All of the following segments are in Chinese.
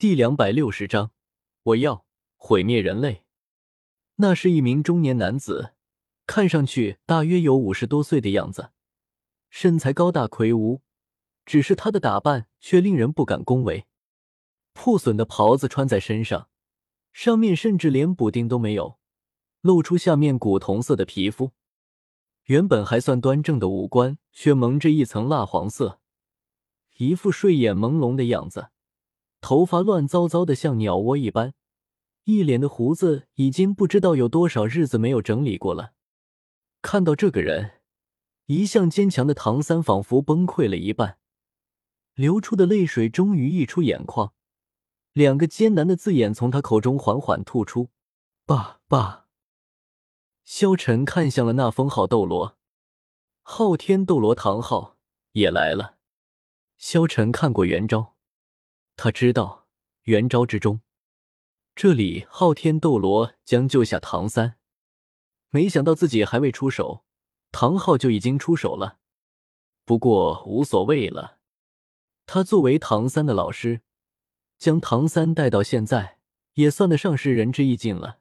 第两百六十章，我要毁灭人类。那是一名中年男子，看上去大约有五十多岁的样子，身材高大魁梧，只是他的打扮却令人不敢恭维。破损的袍子穿在身上，上面甚至连补丁都没有，露出下面古铜色的皮肤。原本还算端正的五官，却蒙着一层蜡黄色，一副睡眼朦胧的样子。头发乱糟糟的，像鸟窝一般，一脸的胡子已经不知道有多少日子没有整理过了。看到这个人，一向坚强的唐三仿佛崩溃了一半，流出的泪水终于溢出眼眶，两个艰难的字眼从他口中缓缓吐出：“爸爸。”萧晨看向了那封号斗罗，昊天斗罗唐昊也来了。萧晨看过原招。他知道元招之中，这里昊天斗罗将救下唐三，没想到自己还未出手，唐昊就已经出手了。不过无所谓了，他作为唐三的老师，将唐三带到现在，也算得上是仁至义尽了。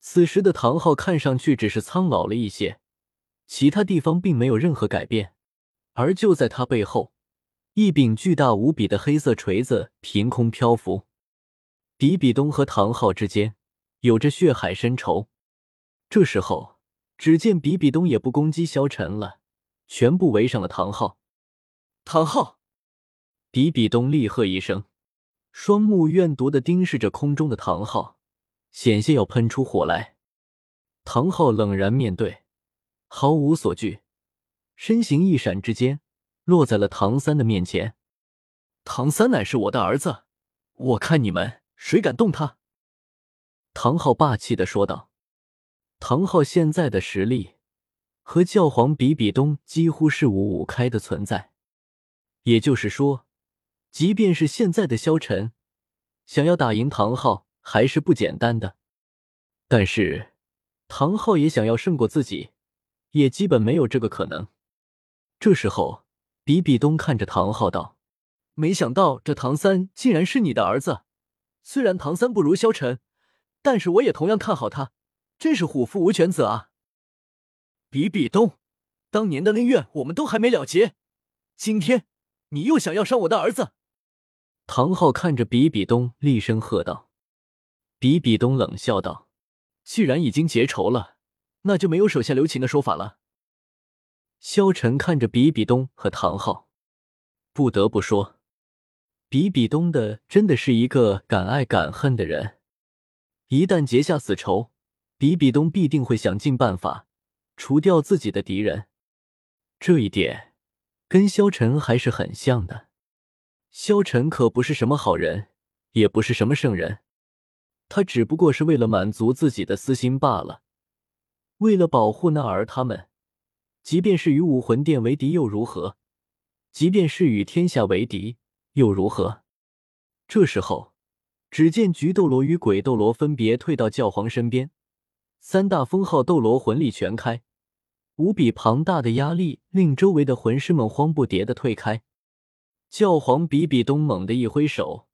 此时的唐昊看上去只是苍老了一些，其他地方并没有任何改变，而就在他背后。一柄巨大无比的黑色锤子凭空漂浮，比比东和唐昊之间有着血海深仇。这时候，只见比比东也不攻击萧晨了，全部围上了唐昊。唐昊，比比东厉喝一声，双目怨毒的盯视着空中的唐昊，险些要喷出火来。唐昊冷然面对，毫无所惧，身形一闪之间。落在了唐三的面前。唐三乃是我的儿子，我看你们谁敢动他！唐昊霸气的说道。唐昊现在的实力和教皇比比东几乎是五五开的存在，也就是说，即便是现在的萧晨想要打赢唐昊还是不简单的。但是，唐昊也想要胜过自己，也基本没有这个可能。这时候。比比东看着唐昊道：“没想到这唐三竟然是你的儿子。虽然唐三不如萧晨，但是我也同样看好他，真是虎父无犬子啊！”比比东，当年的恩怨我们都还没了结，今天你又想要伤我的儿子？唐昊看着比比东，厉声喝道。比比东冷笑道：“既然已经结仇了，那就没有手下留情的说法了。”萧晨看着比比东和唐昊，不得不说，比比东的真的是一个敢爱敢恨的人。一旦结下死仇，比比东必定会想尽办法除掉自己的敌人。这一点跟萧晨还是很像的。萧晨可不是什么好人，也不是什么圣人，他只不过是为了满足自己的私心罢了，为了保护那儿他们。即便是与武魂殿为敌又如何？即便是与天下为敌又如何？这时候，只见菊斗罗与鬼斗罗分别退到教皇身边，三大封号斗罗魂力全开，无比庞大的压力令周围的魂师们慌不迭的退开。教皇比比东猛地一挥手，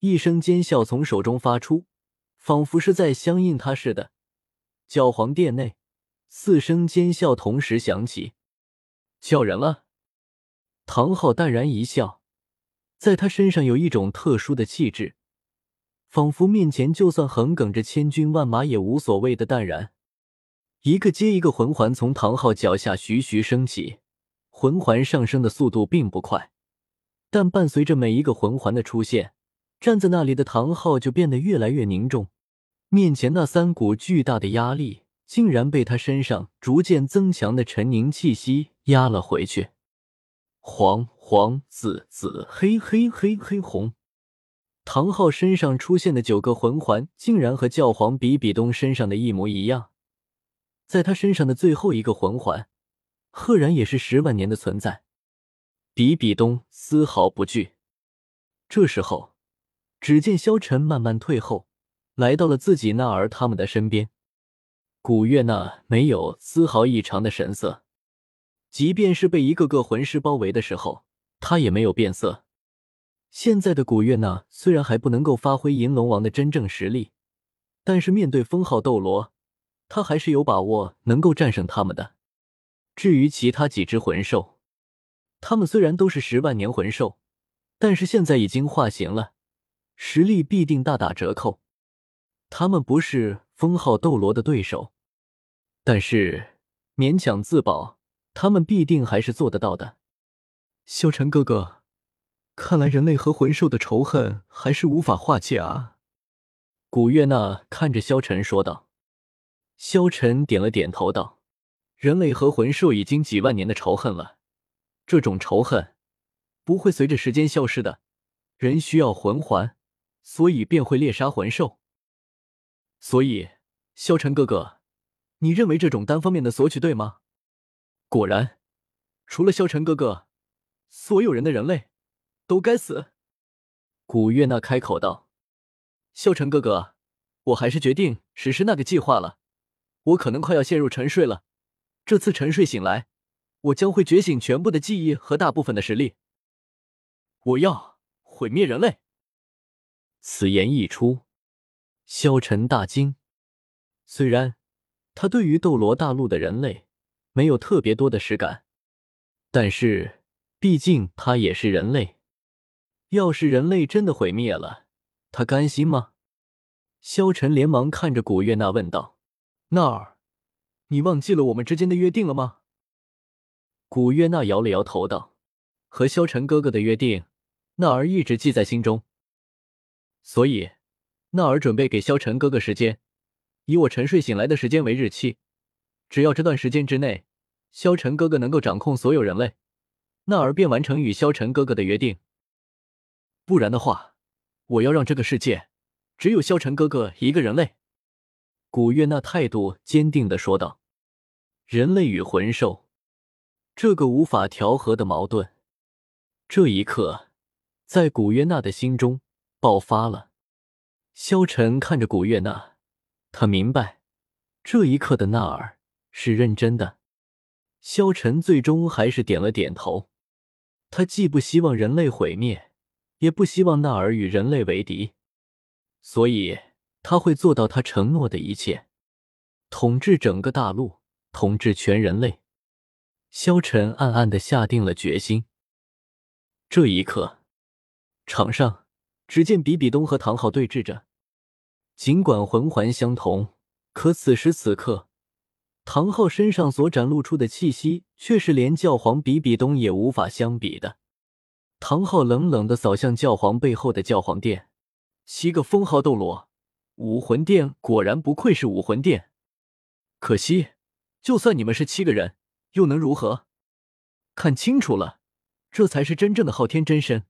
一声尖笑从手中发出，仿佛是在相应他似的。教皇殿内。四声尖笑同时响起，叫人了。唐昊淡然一笑，在他身上有一种特殊的气质，仿佛面前就算横亘着千军万马也无所谓的淡然。一个接一个魂环从唐昊脚下徐徐升起，魂环上升的速度并不快，但伴随着每一个魂环的出现，站在那里的唐昊就变得越来越凝重，面前那三股巨大的压力。竟然被他身上逐渐增强的沉凝气息压了回去。黄黄紫紫黑黑黑黑红，唐昊身上出现的九个魂环竟然和教皇比比东身上的一模一样。在他身上的最后一个魂环，赫然也是十万年的存在。比比东丝毫不惧。这时候，只见萧晨慢慢退后，来到了自己那儿他们的身边。古月娜没有丝毫异常的神色，即便是被一个个魂师包围的时候，他也没有变色。现在的古月娜虽然还不能够发挥银龙王的真正实力，但是面对封号斗罗，他还是有把握能够战胜他们的。至于其他几只魂兽，他们虽然都是十万年魂兽，但是现在已经化形了，实力必定大打折扣。他们不是封号斗罗的对手，但是勉强自保，他们必定还是做得到的。萧晨哥哥。看来人类和魂兽的仇恨还是无法化解啊！古月娜看着萧晨说道。萧晨点了点头道：“人类和魂兽已经几万年的仇恨了，这种仇恨不会随着时间消失的。人需要魂环，所以便会猎杀魂兽。所以，萧晨哥哥，你认为这种单方面的索取对吗？果然，除了萧晨哥哥，所有人的人类。”都该死！古月娜开口道：“萧晨哥哥，我还是决定实施那个计划了。我可能快要陷入沉睡了。这次沉睡醒来，我将会觉醒全部的记忆和大部分的实力。我要毁灭人类！”此言一出，萧晨大惊。虽然他对于斗罗大陆的人类没有特别多的实感，但是毕竟他也是人类。要是人类真的毁灭了，他甘心吗？萧晨连忙看着古月娜问道：“娜儿，你忘记了我们之间的约定了吗？”古月娜摇了摇头道：“和萧晨哥哥的约定，娜儿一直记在心中。所以，娜儿准备给萧晨哥哥时间，以我沉睡醒来的时间为日期。只要这段时间之内，萧晨哥哥能够掌控所有人类，那儿便完成与萧晨哥哥的约定。”不然的话，我要让这个世界只有萧晨哥哥一个人类。”古月娜态度坚定的说道。“人类与魂兽，这个无法调和的矛盾，这一刻在古月娜的心中爆发了。”萧晨看着古月娜，他明白这一刻的纳尔是认真的。萧晨最终还是点了点头，他既不希望人类毁灭。也不希望纳尔与人类为敌，所以他会做到他承诺的一切，统治整个大陆，统治全人类。萧晨暗暗的下定了决心。这一刻，场上只见比比东和唐昊对峙着，尽管魂环相同，可此时此刻，唐昊身上所展露出的气息，却是连教皇比比东也无法相比的。唐昊冷冷的扫向教皇背后的教皇殿，七个封号斗罗，武魂殿果然不愧是武魂殿。可惜，就算你们是七个人，又能如何？看清楚了，这才是真正的昊天真身。